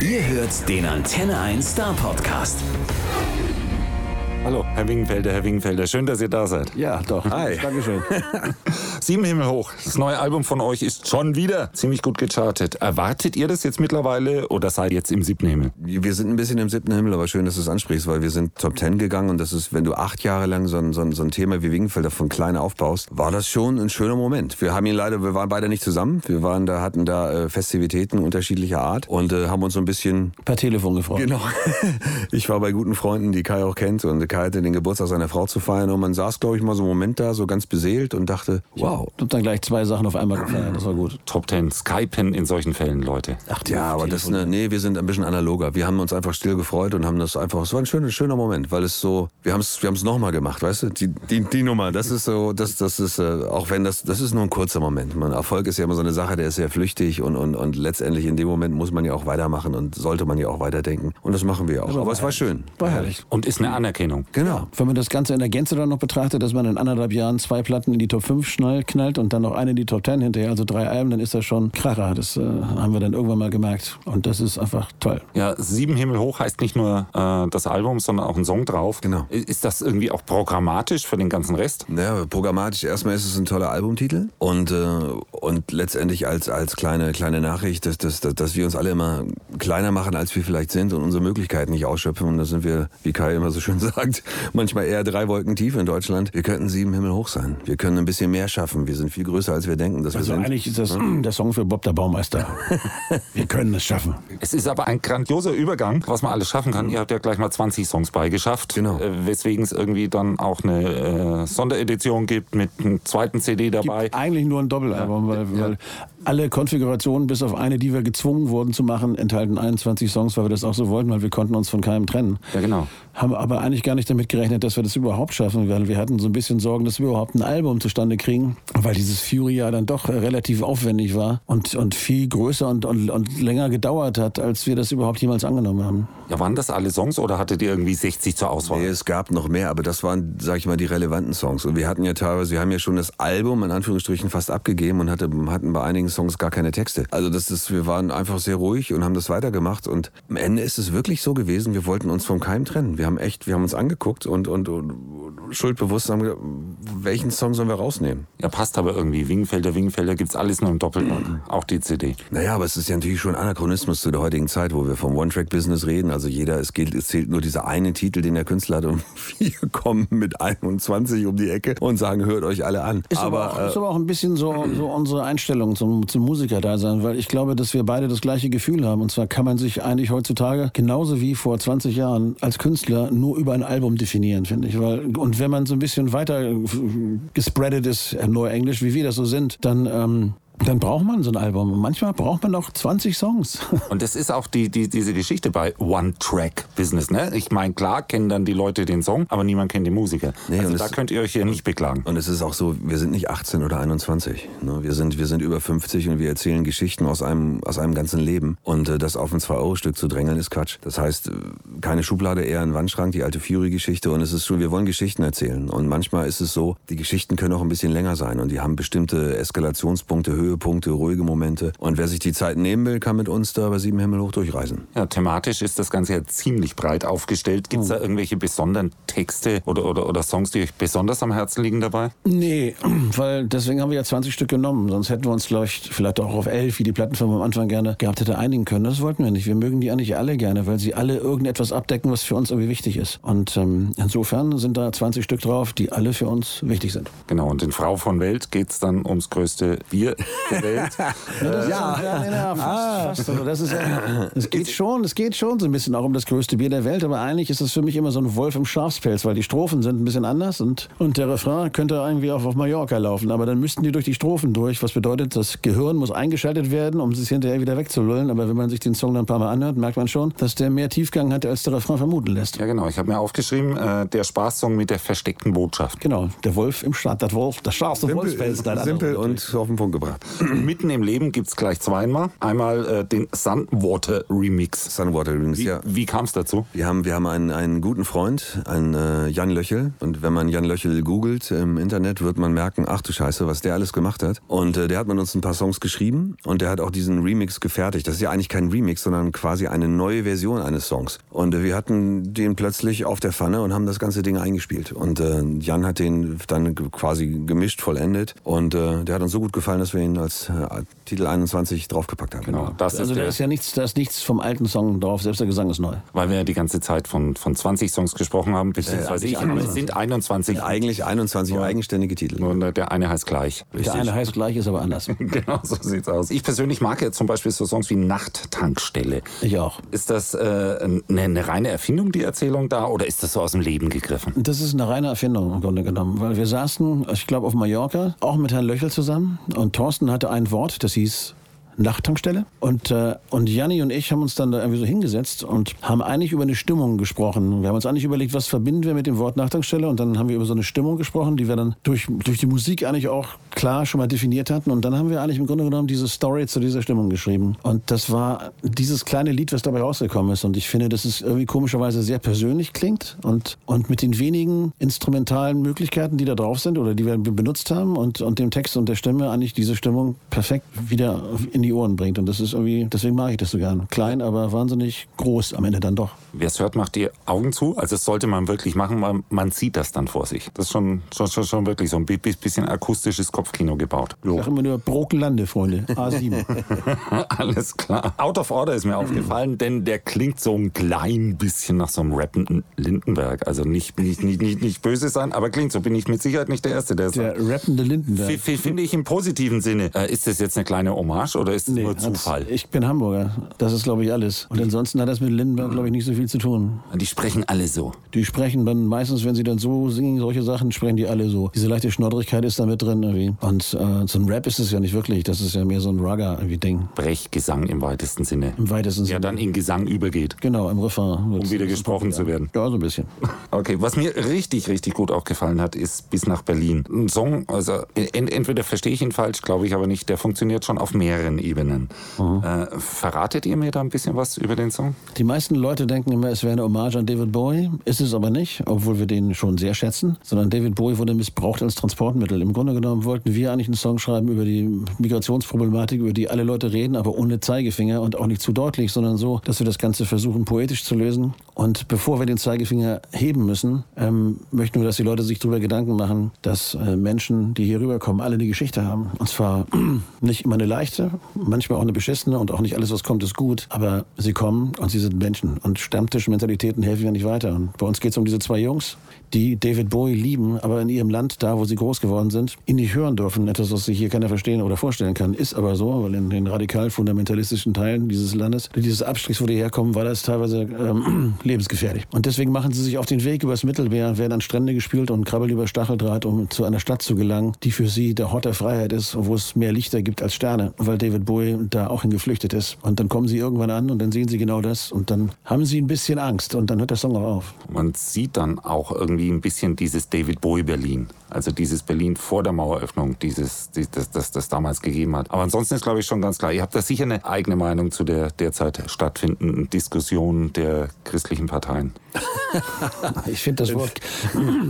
Ihr hört den Antenne 1 Star Podcast. Hallo, Herr Wingenfelder, Herr Wingenfelder, schön, dass ihr da seid. Ja, doch. Hi. Dankeschön. Sieben Himmel hoch. Das neue Album von euch ist schon wieder ziemlich gut gechartet. Erwartet ihr das jetzt mittlerweile oder seid ihr jetzt im siebten Himmel? Wir sind ein bisschen im siebten Himmel, aber schön, dass du es ansprichst, weil wir sind Top Ten gegangen und das ist, wenn du acht Jahre lang so ein, so ein, so ein Thema wie Wingenfelder von klein aufbaust, war das schon ein schöner Moment. Wir haben ihn leider, wir waren beide nicht zusammen. Wir waren da, hatten da äh, Festivitäten unterschiedlicher Art und äh, haben uns so ein bisschen Per Telefon gefreut. Genau. Ich war bei guten Freunden, die Kai auch kennt, und Kai hatte den Geburtstag seiner Frau zu feiern und man saß, glaube ich, mal so einen Moment da, so ganz beseelt und dachte, wow. Ich hab dann gleich zwei Sachen auf einmal gefeiert. Das war gut. Top Ten, Skypen in solchen Fällen, Leute. Ach, Ja, aber das, ne, nee, wir sind ein bisschen analoger. Wir haben uns einfach still gefreut und haben das einfach, es war ein schöner, schöner Moment, weil es so, wir haben es, wir haben es nochmal gemacht, weißt du? Die, die, die Nummer, das ist so, das, das ist, äh, auch wenn das, das ist nur ein kurzer Moment. Man, Erfolg ist ja immer so eine Sache, der ist sehr flüchtig und, und, und letztendlich in dem Moment muss man ja auch weitermachen und sollte man ja auch weiterdenken. Und das machen wir auch. Aber, es war schön. War herrlich. Und ist eine Anerkennung. Genau. Wenn man das Ganze in der Gänze dann noch betrachtet, dass man in anderthalb Jahren zwei Platten in die Top 5 schnell knallt und dann noch eine in die Top 10 hinterher, also drei Alben, dann ist das schon Kracher. Das äh, haben wir dann irgendwann mal gemerkt. Und das ist einfach toll. Ja, Sieben Himmel hoch heißt nicht nur äh, das Album, sondern auch ein Song drauf. Genau. Ist das irgendwie auch programmatisch für den ganzen Rest? Ja, programmatisch erstmal ist es ein toller Albumtitel und, äh, und letztendlich als, als kleine, kleine Nachricht, dass, dass, dass, dass wir uns alle immer kleiner machen, als wir vielleicht sind und unsere Möglichkeiten nicht ausschöpfen. Und da sind wir, wie Kai immer so schön sagt, manchmal eher drei Wolken tief in Deutschland. Wir könnten sieben Himmel hoch sein. Wir können ein bisschen mehr schaffen. Wir sind viel größer, als wir denken, dass Also wir sind. eigentlich ist das der Song für Bob der Baumeister. wir können es schaffen. Es ist aber ein grandioser Übergang, was man alles schaffen kann. Ihr habt ja gleich mal 20 Songs beigeschafft. Genau. Äh, weswegen es irgendwie dann auch eine äh, Sonderedition gibt mit einem zweiten CD dabei. Gibt eigentlich nur ein Doppelalbum, weil, weil alle Konfigurationen, bis auf eine, die wir gezwungen wurden zu machen, enthalten 21 Songs, weil wir das auch so wollten, weil wir konnten uns von keinem trennen. Ja, genau. Haben aber eigentlich gar nicht damit gerechnet, dass wir das überhaupt schaffen, weil wir hatten so ein bisschen Sorgen, dass wir überhaupt ein Album zustande kriegen, weil dieses Fury ja dann doch relativ aufwendig war und, und viel größer und, und, und länger gedauert hat, als wir das überhaupt jemals angenommen haben. Ja, waren das alle Songs oder hattet ihr irgendwie 60 zur Auswahl? Nee, es gab noch mehr, aber das waren, sag ich mal, die relevanten Songs. Und wir hatten ja teilweise, wir haben ja schon das Album in Anführungsstrichen fast abgegeben und hatte, hatten bei einigen Songs gar keine Texte. Also das ist, wir waren einfach sehr ruhig und haben das weitergemacht. Und am Ende ist es wirklich so gewesen, wir wollten uns vom Keim trennen. Wir haben echt, wir haben uns angeguckt und, und, und schuldbewusst haben gedacht, welchen Song sollen wir rausnehmen? Ja, passt aber irgendwie. Wingenfelder, Wingenfelder gibt's alles nur im Doppelton. Auch die CD. Naja, aber es ist ja natürlich schon Anachronismus zu der heutigen Zeit, wo wir vom One-Track-Business reden. Also jeder, es, gilt, es zählt nur dieser eine Titel, den der Künstler hat und wir kommen mit 21 um die Ecke und sagen, hört euch alle an. Ist aber, auch, äh, ist aber auch ein bisschen so, so unsere Einstellung zum, zum Musiker-Dasein, weil ich glaube, dass wir beide das gleiche Gefühl haben. Und zwar kann man sich eigentlich heutzutage genauso wie vor 20 Jahren als Künstler nur über ein Album definieren, finde ich. Weil, und wenn man so ein bisschen weiter gespreadet ist, äh, nur Englisch, wie wir das so sind, dann ähm, dann braucht man so ein Album. Manchmal braucht man noch 20 Songs. Und das ist auch die, die, diese Geschichte bei One-Track-Business. Ne? Ich meine, klar kennen dann die Leute den Song, aber niemand kennt den Musiker. Nee, also und da könnt ihr euch hier nicht beklagen. Und es ist auch so, wir sind nicht 18 oder 21. Ne? Wir, sind, wir sind über 50 und wir erzählen Geschichten aus einem, aus einem ganzen Leben. Und äh, das auf ein 2-Euro-Stück zu drängeln, ist Quatsch. Das heißt, äh, keine Schublade, eher ein Wandschrank, die alte Fury-Geschichte. Und es ist schon, wir wollen Geschichten erzählen. Und manchmal ist es so, die Geschichten können auch ein bisschen länger sein. Und die haben bestimmte Eskalationspunkte, Höhepunkte, ruhige Momente. Und wer sich die Zeit nehmen will, kann mit uns da bei Sieben Himmel hoch durchreisen. Ja, thematisch ist das Ganze ja ziemlich breit aufgestellt. Gibt es da irgendwelche besonderen Texte oder, oder, oder Songs, die euch besonders am Herzen liegen dabei? Nee, weil deswegen haben wir ja 20 Stück genommen. Sonst hätten wir uns vielleicht, vielleicht auch auf 11, wie die Plattenfirma am Anfang gerne gehabt hätte, einigen können. Das wollten wir nicht. Wir mögen die eigentlich alle gerne, weil sie alle irgendetwas abdecken, was für uns irgendwie wichtig ist. Und ähm, insofern sind da 20 Stück drauf, die alle für uns wichtig sind. Genau, und in Frau von Welt geht es dann ums größte Bier der Welt. Ja, ja, ja, fast, fast. Also das ist ja, es geht schon, es geht schon so ein bisschen auch um das größte Bier der Welt, aber eigentlich ist es für mich immer so ein Wolf im Schafspelz, weil die Strophen sind ein bisschen anders und, und der Refrain könnte irgendwie auch auf Mallorca laufen, aber dann müssten die durch die Strophen durch, was bedeutet, das Gehirn muss eingeschaltet werden, um es hinterher wieder wegzulullen, aber wenn man sich den Song dann ein paar Mal anhört, merkt man schon, dass der mehr Tiefgang hat, als der Refrain vermuten lässt. ja, genau, ich habe mir aufgeschrieben, äh, der Spaßsong mit der versteckten Botschaft. Genau, der Wolf im Staat, der Wolf, der scharfste Wolfspelz. da- da- simpel und auf den Punkt gebracht. Mitten im Leben gibt es gleich zweimal. Einmal äh, den Sunwater Remix. Sunwater Remix, Wie, ja. wie kam es dazu? Wir haben, wir haben einen, einen guten Freund, einen äh, Jan Löchel. Und wenn man Jan Löchel googelt im Internet, wird man merken, ach du Scheiße, was der alles gemacht hat. Und äh, der hat mit uns ein paar Songs geschrieben und der hat auch diesen Remix gefertigt. Das ist ja eigentlich kein Remix, sondern quasi eine neue Version eines Songs. Und äh, wir hatten den plötzlich auf der Pfanne und haben das ganze Ding eingespielt. Und äh, Jan hat den dann quasi gemischt, vollendet. Und äh, der hat uns so gut gefallen, dass wir ihn als äh, Titel 21 draufgepackt haben. Genau, das Also ist da ist ja nichts, da ist nichts vom alten Song drauf, selbst der Gesang ist neu. weil wir ja die ganze Zeit von, von 20 Songs gesprochen haben, beziehungsweise ich, aber es sind 21. Eigentlich 21 eigenständige Titel. Nur der eine heißt gleich. Der eine heißt gleich, ist aber anders. Genau, so sieht's aus. Ich persönlich mag ja zum Beispiel so Songs wie Nachttankstelle. Ich auch. Ist das äh, eine, eine reine Erfindung, die Erzählung da, oder ist das so aus dem Leben gegriffen? Das ist eine reine Erfindung im Grunde genommen, weil wir saßen, ich glaube, auf Mallorca, auch mit Herrn Löchel zusammen und Thorsten hatte ein Wort, das hieß Nachttankstelle. Und, äh, und Janni und ich haben uns dann da irgendwie so hingesetzt und haben eigentlich über eine Stimmung gesprochen. Wir haben uns eigentlich überlegt, was verbinden wir mit dem Wort Nachttankstelle und dann haben wir über so eine Stimmung gesprochen, die wir dann durch, durch die Musik eigentlich auch klar schon mal definiert hatten. Und dann haben wir eigentlich im Grunde genommen diese Story zu dieser Stimmung geschrieben. Und das war dieses kleine Lied, was dabei rausgekommen ist. Und ich finde, dass es irgendwie komischerweise sehr persönlich klingt und, und mit den wenigen instrumentalen Möglichkeiten, die da drauf sind oder die wir benutzt haben und, und dem Text und der Stimme eigentlich diese Stimmung perfekt wieder in die Ohren bringt. Und das ist irgendwie, deswegen mag ich das so gern. Klein, aber wahnsinnig groß am Ende dann doch. Wer es hört, macht die Augen zu. Also das sollte man wirklich machen, weil man sieht das dann vor sich. Das ist schon, schon, schon, schon wirklich so ein bi- bi- bisschen akustisches Kopfkino gebaut. Ich sag immer nur Brokenlande, Freunde. A7. Alles klar. Out of Order ist mir aufgefallen, denn der klingt so ein klein bisschen nach so einem rappenden Lindenberg. Also nicht, nicht, nicht, nicht, nicht böse sein, aber klingt so. Bin ich mit Sicherheit nicht der Erste, der es Der rappende Lindenberg. Finde ich im positiven Sinne. Äh, ist das jetzt eine kleine Hommage oder ist es nur hat's- Zufall? Ich bin Hamburger. Das ist, glaube ich, alles. Und ansonsten hat das mit Lindenberg, glaube ich, nicht so viel zu tun. Die sprechen alle so. Die sprechen dann meistens, wenn sie dann so singen, solche Sachen, sprechen die alle so. Diese leichte Schnoddrigkeit ist da mit drin irgendwie. Und äh, so ein Rap ist es ja nicht wirklich. Das ist ja mehr so ein Rugger-Ding. Brechgesang im weitesten Sinne. Im weitesten Ja, Sinne. dann in Gesang übergeht. Genau, im Refrain. Um wieder gesprochen zu werden. Ja, so ein bisschen. Okay, was mir richtig, richtig gut auch gefallen hat, ist Bis nach Berlin. Ein Song, also ent entweder verstehe ich ihn falsch, glaube ich aber nicht, der funktioniert schon auf mehreren Ebenen. Äh, verratet ihr mir da ein bisschen was über den Song? Die meisten Leute denken immer, es wäre eine Hommage an David Bowie. Ist es aber nicht, obwohl wir den schon sehr schätzen. Sondern David Bowie wurde missbraucht als Transportmittel. Im Grunde genommen wollten wir eigentlich einen Song schreiben über die Migrationsproblematik, über die alle Leute reden, aber ohne Zeigefinger und auch nicht zu deutlich, sondern so, dass wir das Ganze versuchen, poetisch zu lösen. Und bevor wir den Zeigefinger heben müssen, ähm, möchten wir, dass die Leute sich darüber Gedanken machen, dass äh, Menschen, die hier rüberkommen, alle eine Geschichte haben. Und zwar nicht immer eine leichte, manchmal auch eine beschissene und auch nicht alles, was kommt, ist gut. Aber sie kommen und sie sind Menschen. Und Stammtischmentalitäten helfen ja nicht weiter. Und bei uns geht es um diese zwei Jungs, die David Bowie lieben, aber in ihrem Land, da wo sie groß geworden sind, ihn nicht hören dürfen. Etwas, was sich hier keiner verstehen oder vorstellen kann. Ist aber so, weil in den radikal-fundamentalistischen Teilen dieses Landes, dieses Abstrichs, wo die herkommen, war das teilweise ähm, lebensgefährlich. Und deswegen machen sie sich auf den Weg übers Mittelmeer, werden an Strände gespült und krabbeln über Stacheldraht, um zu einer Stadt zu gelangen, die für sie der Hort der Freiheit ist, wo es mehr Lichter gibt als Sterne, weil David Bowie da auch hingeflüchtet ist. Und dann kommen sie irgendwann an und dann sehen sie genau das und dann haben sie ein bisschen Angst und dann hört der Song auch auf. Man sieht dann auch irgendwie ein bisschen dieses David Bowie Berlin. Also dieses Berlin vor der Maueröffnung, dieses, die- das, das, das damals gegeben hat. Aber ansonsten ist, glaube ich, schon ganz klar. Ihr habt da sicher eine eigene Meinung zu der derzeit stattfindenden Diskussion der christlichen Parteien. Ich finde das Wort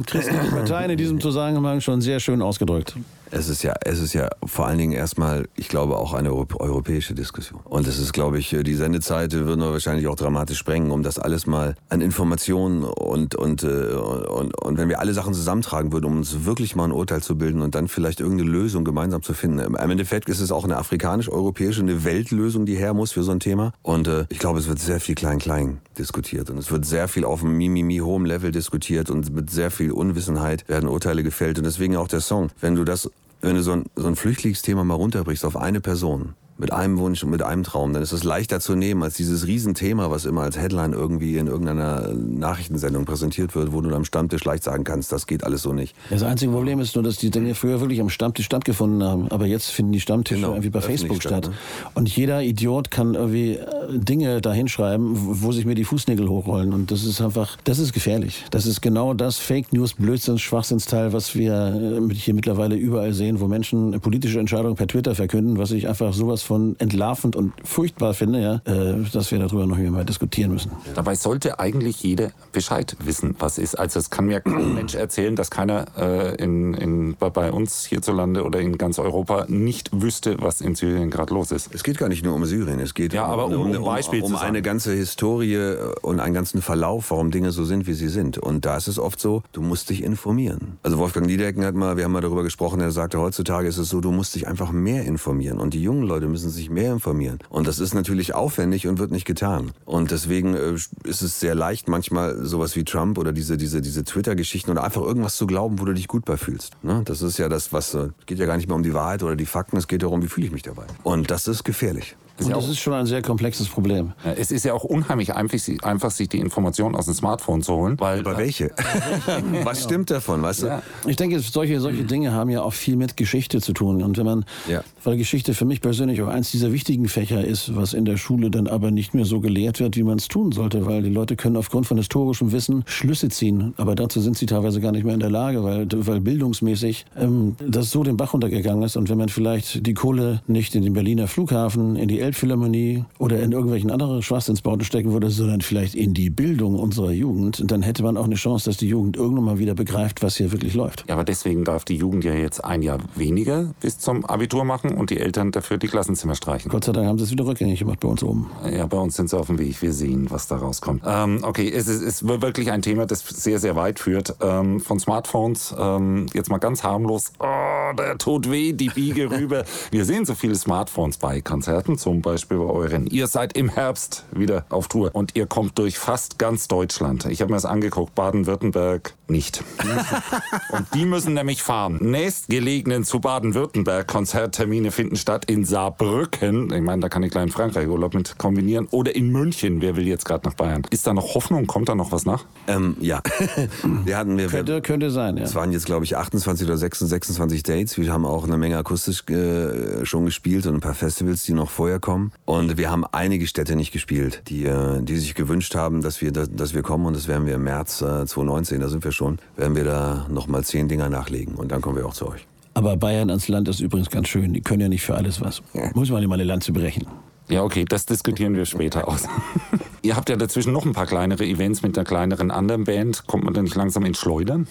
christliche Parteien in diesem Zusammenhang schon sehr schön ausgedrückt. Es ist ja, es ist ja vor allen Dingen erstmal, ich glaube, auch eine Europ- europäische Diskussion. Und es ist, glaube ich, die Sendezeit würden wir wahrscheinlich auch dramatisch sprengen, um das alles mal an Informationen und, und, äh, und, und wenn wir alle Sachen zusammentragen würden, um uns wirklich mal ein Urteil zu bilden und dann vielleicht irgendeine Lösung gemeinsam zu finden. Im Endeffekt ist es auch eine afrikanisch-europäische, eine Weltlösung, die her muss für so ein Thema. Und äh, ich glaube, es wird sehr viel klein-klein diskutiert und es wird sehr viel auf einem mimimi hohem Level diskutiert und mit sehr viel Unwissenheit werden Urteile gefällt. Und deswegen auch der Song. Wenn du das wenn du so ein, so ein Flüchtlingsthema mal runterbrichst auf eine Person, mit einem Wunsch und mit einem Traum, dann ist es leichter zu nehmen als dieses Riesenthema, was immer als Headline irgendwie in irgendeiner Nachrichtensendung präsentiert wird, wo du am Stammtisch leicht sagen kannst, das geht alles so nicht. Das einzige Problem ist nur, dass die Dinge früher wirklich am Stammtisch stattgefunden haben. Aber jetzt finden die Stammtische Genau, irgendwie bei Facebook statt, statt. Und jeder Idiot kann irgendwie Dinge da hinschreiben, wo sich mir die Fußnägel hochrollen. Und das ist einfach, das ist gefährlich. Das ist genau das Fake News, Blödsinns, Schwachsinnsteil, was wir äh, hier mittlerweile überall sehen, wo Menschen politische Entscheidungen per Twitter verkünden, was ich einfach sowas von entlarvend und furchtbar finde, ja, äh, dass wir darüber noch mal diskutieren müssen. Dabei sollte eigentlich jeder Bescheid wissen, was ist. Also es kann mir kein Mensch erzählen, dass keiner äh, in, in, bei uns hierzulande oder in ganz Europa nicht wüsste, was in Syrien gerade los ist. Es geht gar nicht nur um Syrien, es geht Ja, aber um- um um, Beispiel um eine ganze Historie und einen ganzen Verlauf, warum Dinge so sind, wie sie sind. Und da ist es oft so, du musst dich informieren. Also Wolfgang Niedecken hat mal, wir haben mal darüber gesprochen, er sagte, heutzutage ist es so, du musst dich einfach mehr informieren. Und die jungen Leute müssen sich mehr informieren. Und das ist natürlich aufwendig und wird nicht getan. Und deswegen äh, ist es sehr leicht, manchmal sowas wie Trump oder diese, diese, diese Twitter-Geschichten oder einfach irgendwas zu glauben, wo du dich gut bei fühlst. Ne? Das ist ja das, was, äh, geht ja gar nicht mehr um die Wahrheit oder die Fakten, es geht darum, wie fühle ich mich dabei. Und das ist gefährlich. Und das ist schon ein sehr komplexes Problem. Ja, Es ist ja auch unheimlich einfach, einfach sich die Informationen aus dem Smartphone zu holen, weil Aber welche? was stimmt davon, weißt du? Ja. Ich denke, solche, solche Dinge haben ja auch viel mit Geschichte zu tun. Und wenn man, Ja. weil Geschichte für mich persönlich auch eins dieser wichtigen Fächer ist, was in der Schule dann aber nicht mehr so gelehrt wird, wie man es tun sollte, weil die Leute können aufgrund von historischem Wissen Schlüsse ziehen. Aber dazu sind sie teilweise gar nicht mehr in der Lage, weil, weil bildungsmäßig ähm, das so den Bach runtergegangen ist. Und wenn man vielleicht die Kohle nicht in den Berliner Flughafen, in die Elbphilharmonie oder in irgendwelchen anderen Schwachsinnsbauten stecken würde, sondern vielleicht in die Bildung unserer Jugend, dann hätte man auch eine Chance, dass die Jugend irgendwann mal wieder begreift, was hier wirklich läuft. Ja, aber deswegen darf die Jugend ja jetzt ein Jahr weniger bis zum Abitur machen und die Eltern dafür die Klassenzimmer streichen. Gott sei Dank haben sie es wieder rückgängig gemacht bei uns oben. Ja, bei uns sind sie auf dem Weg. Wir sehen, was da rauskommt. Ähm, okay, es ist, ist wirklich ein Thema, das sehr, sehr weit führt. Ähm, von Smartphones, ähm, jetzt mal ganz harmlos. Oh, der tut weh, die Biege rüber. Wir sehen so viele Smartphones bei Konzerten, zum Beispiel bei euren. Ihr seid im Herbst wieder auf Tour und ihr kommt durch fast ganz Deutschland. Ich habe mir das angeguckt, Baden-Württemberg nicht. und die müssen nämlich fahren. Nächstgelegenen zu Baden-Württemberg Konzerttermine finden statt in Saarbrücken. Ich meine, da kann ich gleich in Frankreich Urlaub mit kombinieren. Oder in München. Wer will jetzt gerade nach Bayern? Ist da noch Hoffnung? Kommt da noch was nach? Ähm, ja. wir hatten, wir, Könnte, könnte sein, ja. Es waren jetzt, glaube ich, 28 oder 26, 26 Dates. Wir haben auch eine Menge akustisch äh, schon gespielt und ein paar Festivals, die noch vorher kommen. Und wir haben einige Städte nicht gespielt, die, äh, die sich gewünscht haben, dass wir, dass, dass wir kommen. Und das werden wir im März äh, 2019, da sind wir schon, werden wir da nochmal zehn Dinger nachlegen. Und dann kommen wir auch zu euch. Aber Bayern als Land ist übrigens ganz schön. Die können ja nicht für alles was. Muss man immer eine Lanze brechen. Ja, okay, das diskutieren wir später aus. Ihr habt ja dazwischen noch ein paar kleinere Events mit einer kleineren anderen Band. Kommt man da nicht langsam ins Schleudern?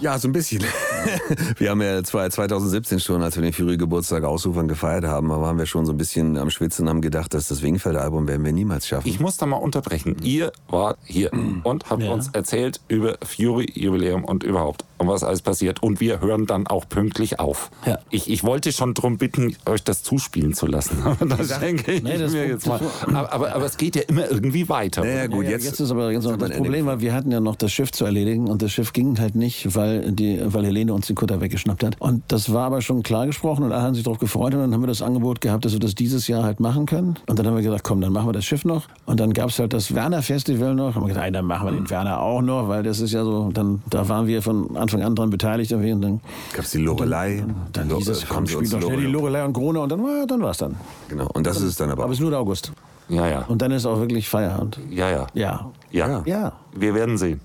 Ja, so ein bisschen. wir haben ja zwei- 2017 schon, als wir den Fury Geburtstag ausufern gefeiert haben, da waren wir schon so ein bisschen am Schwitzen und haben gedacht, dass das Wingfeld-Album werden wir niemals schaffen. Ich muss da mal unterbrechen. Ihr wart hier und habt Ja. uns erzählt über Fury-Jubiläum und überhaupt, und was alles passiert. Und wir hören dann auch pünktlich auf. Ja. Ich, ich wollte schon darum bitten, euch das zuspielen zu lassen. Aber das denke ich Nee, das- mir jetzt mal. Aber, aber, aber es geht ja immer irgendwie weiter. naja, gut, Ja, jetzt, jetzt, ist aber jetzt das Problem, weil wir hatten ja noch das Schiff zu erledigen und das Schiff ging halt nicht, weil die, weil Helene uns den Kutter weggeschnappt hat. Und das war aber schon klar gesprochen und alle haben sich darauf gefreut und dann haben wir das Angebot gehabt, dass wir das dieses Jahr halt machen können. Und dann haben wir gesagt, komm, dann machen wir das Schiff noch. Und dann gab es halt das Werner Festival noch. Haben wir gesagt, dann machen wir den Werner auch noch, weil das ist ja so, dann da waren wir von Anfang an dran beteiligt und dann, gab's die Lorelei. dann Lo- hieß es, äh, komm, spiel doch schnell die Lorelei- und Krone und dann war dann war's dann. Genau, und das ist es dann aber. Aber es ist nur der August. Ja, ja. Und dann ist auch wirklich Feierabend. Ja, ja. Ja. Ja. Ja. Wir werden sehen.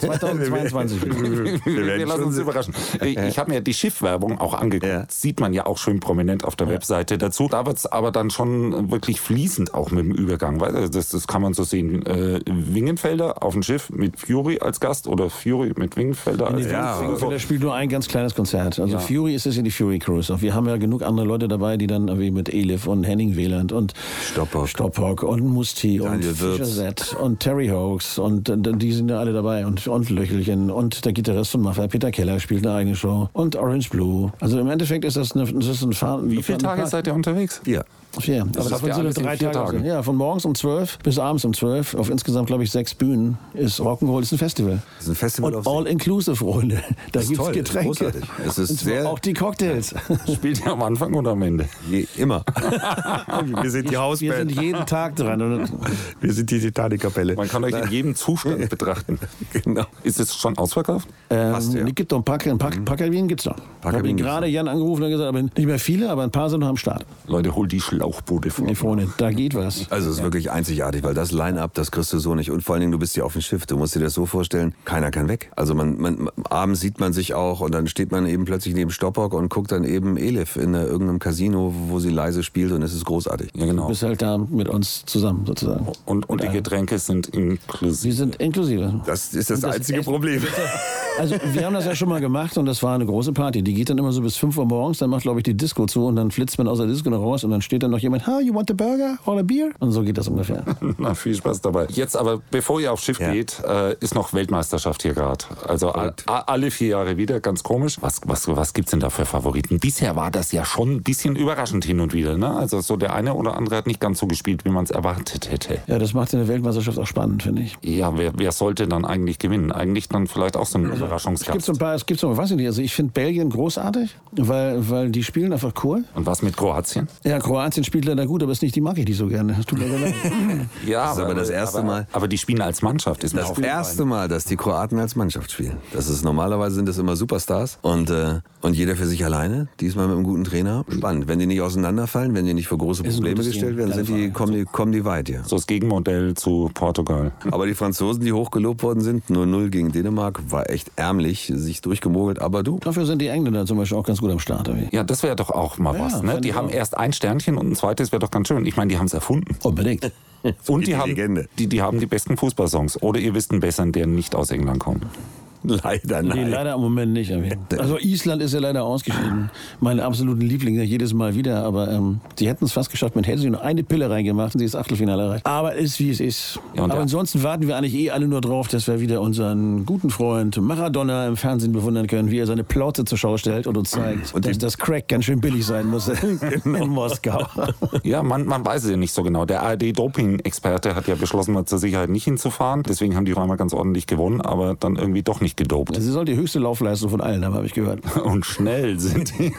2022. Wir, lassen uns überraschen. Ich, ich habe mir die Schiffwerbung auch angeguckt. Ja. Sieht man ja auch schön prominent auf der Webseite dazu. Da wird es aber dann schon wirklich fließend auch mit dem Übergang. Weil das, das kann man so sehen. Äh, Wingenfelder auf dem Schiff mit Fury als Gast oder Fury mit Wingenfelder als Ja, Gast. Wingenfelder spielt nur ein ganz kleines Konzert. Also Ja. Fury ist es ja die Fury Cruise. Und wir haben ja genug andere Leute dabei, die dann irgendwie mit Elif und Henning Wieland und Stoppock. Stoppock und Musti und Daniel Fischer Wirtz. Set und Terry Hoax und äh, die sind ja alle dabei und, und Löchelchen und der Gitarrist von Mafia, Peter Keller, spielt eine eigene Show und Orange Blue. Also im Endeffekt ist das, eine, das ist ein Fahren. Wie viele Tage seid ihr unterwegs? Ja. Vier. Aber schafft davon sind es drei vier Tage. Tagen? Ja, von morgens um 12 bis abends um 12 auf insgesamt, glaube ich, sechs Bühnen ist Rock'n'Roll ist ein Festival. Das ist ein Festival Und auf all inclusive, Freunde. Da Das ist gibt's toll, das ist Getränke. großartig. Das ist Und sehr- auch die Cocktails. Spielt ihr am Anfang oder am Ende? Je, immer. wir sind die Wir sind jeden Tag dran. Und Wir sind die Titanic-Kapelle. Man kann euch in jedem Zustand betrachten. Genau. Ist es schon ausverkauft? ähm, Passt, ja. Es gibt noch ein paar, ein paar, paar Kabinen gibt's noch. Ich habe gerade Jan angerufen und gesagt, aber nicht mehr viele, aber ein paar sind noch am Start. Leute, holt die Schlauchbude vor. Nee, Freunde, da geht was. Also es ist wirklich einzigartig, weil das Line-Up, das kriegst du so nicht. Und vor allen Dingen, du bist ja auf dem Schiff. Du musst dir das so vorstellen, keiner kann weg. Also man, man abends sieht man sich auch und dann steht man eben plötzlich neben Stoppock und guckt dann eben Elif in äh, irgendeinem Casino, wo sie leise spielt und es ist großartig. Ja, Du genau. bist halt da mit uns zusammen sozusagen. Und, und die Getränke sind Wir inklusive. sind inklusive. Das ist das, das einzige Problem. Also wir haben das ja schon mal gemacht und das war eine große Party. Die geht dann immer so bis 5 Uhr morgens, dann macht glaube ich die Disco zu und dann flitzt man aus der Disco noch raus und dann steht dann noch jemand, ha, you want a burger or a beer? Und so geht das ungefähr. Na, viel Spaß dabei. Jetzt aber, bevor ihr aufs Schiff Ja. geht, äh, ist noch Weltmeisterschaft hier gerade. Also alle vier Jahre wieder, ganz komisch. Was, was, was gibt's denn da für Favoriten? Bisher war das ja schon ein bisschen überraschend hin und wieder. Ne? Also so der eine oder andere hat nicht ganz so gespielt, wie man es erwartet hätte. Ja, das macht in der Weltmeisterschaft auch spannend, finde ich. Ja, wer, wer sollte dann eigentlich gewinnen? Eigentlich dann vielleicht auch so ein Es gibt Überraschungsgast. so ein paar, es gibt so, weiß ich nicht, also ich finde Belgien großartig, weil, weil die spielen einfach cool. Und was mit Kroatien? Ja, Kroatien spielt leider gut, aber ist nicht, die mag ich nicht so gerne. Das tut mir leid. Ja, ist aber das erste aber, Mal. Aber die spielen als Mannschaft, ist Das erste Mal, dass die Kroaten als Mannschaft spielen. Das ist normalerweise sind das immer Superstars und äh, und jeder für sich alleine. Diesmal mit einem guten Trainer. Spannend. Wenn die nicht auseinanderfallen, wenn die nicht vor große Probleme gestellt werden, sind die kommen die kommen die weit ja. so das Gegenmodell zu Portugal. Aber die Franzosen, die hochgelobt worden sind, nur 0 gegen Dänemark, war echt ärmlich, sich durchgemogelt. Aber du, Dafür sind die Engländer zum Beispiel auch ganz gut am Start. irgendwie. Ja, das wäre doch auch mal Ja, was. Ne? Die haben auch. erst ein Sternchen und ein zweites wäre doch ganz schön. Ich meine, die haben es erfunden. Unbedingt. Und die die haben, Legende. die, die haben die besten Fußballsongs. Oder ihr wisst einen besseren, der nicht aus England kommt. leider Nee, leider im Moment nicht. Also Island ist ja leider ausgeschieden. Meine absoluten Lieblinge jedes Mal wieder. Aber ähm, sie hätten es fast geschafft. Man hätte sie nur eine Pille reingemacht und sie ist Achtelfinale erreicht. Aber ist wie es ist. Ja, aber der- ansonsten warten wir eigentlich eh alle nur drauf, dass wir wieder unseren guten Freund Maradona im Fernsehen bewundern können, wie er seine Plaute zur Schau stellt und uns zeigt, Und dass das Crack ganz schön billig sein muss in Moskau. Ja, man, man weiß es ja nicht so genau. Der ARD-Doping-Experte hat ja beschlossen, mal zur Sicherheit nicht hinzufahren. Deswegen haben die Römer ganz ordentlich gewonnen, aber dann irgendwie doch nicht gedopt. Sie soll die höchste Laufleistung von allen haben, habe ich gehört. Und schnell sind die.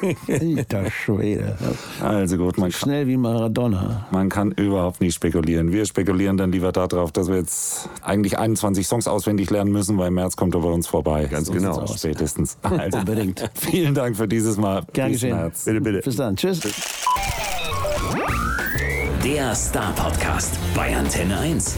Alter Schwede. Also gut, man kann, Schnell wie Maradona. man kann überhaupt nicht spekulieren. Wir spekulieren dann lieber darauf, dass wir jetzt eigentlich 21 Songs auswendig lernen müssen, weil im März kommt er bei uns vorbei. Ganz So genau. Spätestens. Also, Unbedingt. vielen Dank für dieses Mal. Gern Bis geschehen. März. bitte, bitte. Bis dann. Tschüss. Der Star Podcast bei Antenne 1.